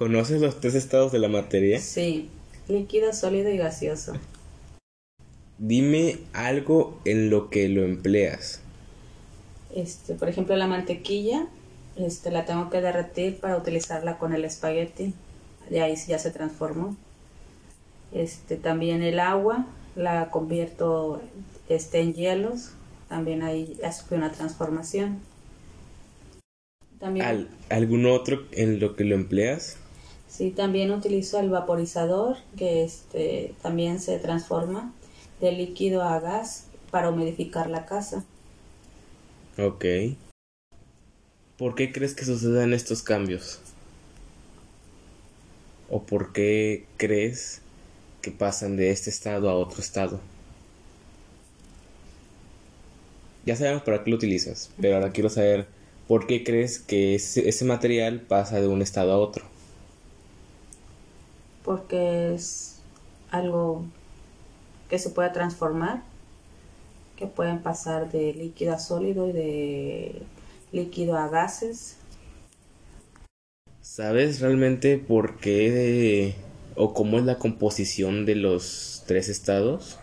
¿Conoces los tres estados de la materia? Sí, líquido, sólido y gaseoso. Dime algo en lo que lo empleas. Este, por ejemplo, la mantequilla, este, la tengo que derretir para utilizarla con el espagueti. De ahí ya se transformó. Este, también el agua, la convierto este, en hielos. También ahí ya fue una transformación. También, ¿Algún otro en lo que lo empleas? Sí, también utilizo el vaporizador, que este, también se transforma de líquido a gas para humidificar la casa. Ok. ¿Por qué crees que sucedan estos cambios? ¿O por qué crees que pasan de este estado a otro estado? Ya sabemos para qué lo utilizas, pero ahora quiero saber por qué crees que ese, ese material pasa de un estado a otro. Porque es algo que se puede transformar, que pueden pasar de líquido a sólido y de líquido a gases. ¿Sabes realmente por qué o cómo es la composición de los tres estados?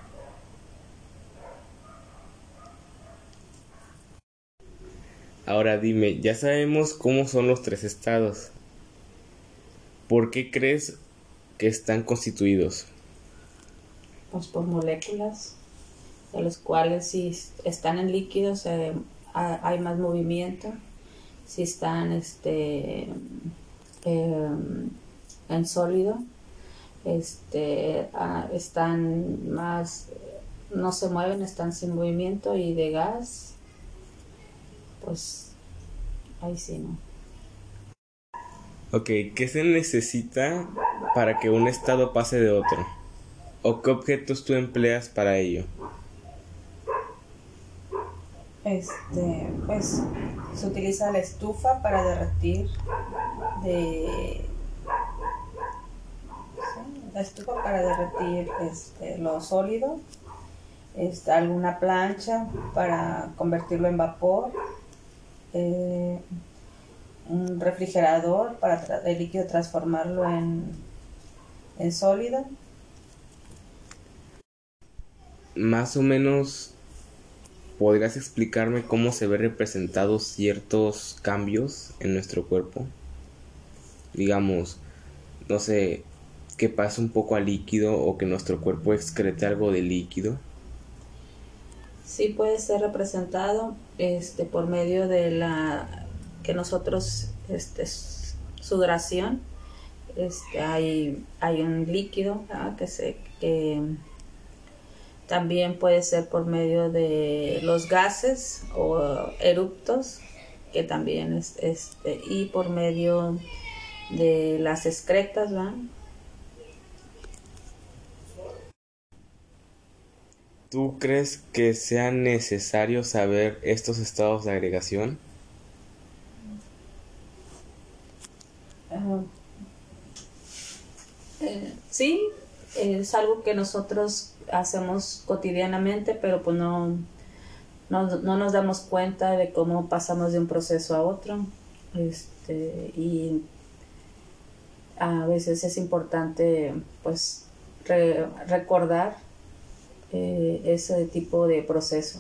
Ahora dime, ya sabemos cómo son los tres estados. ¿Por qué crees que están constituidos? Pues por moléculas, de los cuales si están en líquidos hay más movimiento, si están este, em, en sólido, este, están más, no se mueven, están sin movimiento y de gas, pues ahí sí, ¿no? Ok, ¿qué se necesita para que un estado pase de otro? ¿O qué objetos tú empleas para ello? Este, pues se utiliza la estufa para derretir de la estufa para derretir este, lo sólido, este, alguna plancha para convertirlo en vapor, eh, un refrigerador para el líquido transformarlo en, en sólido más o menos podrías explicarme cómo se ven representados ciertos cambios en nuestro cuerpo. Digamos, no sé, que pase un poco a líquido o que nuestro cuerpo excrete algo de líquido. Sí puede ser representado este por medio de la que nosotros este sudoración este hay hay un líquido que se que también puede ser por medio de los gases o eruptos, que también es este, y por medio de las excretas, ¿Tú crees que sea necesario saber estos estados de agregación? Eh, sí, es algo que nosotros hacemos cotidianamente, pero pues no, no, nos damos cuenta de cómo pasamos de un proceso a otro. Este, y a veces es importante pues recordar eh, ese tipo de proceso.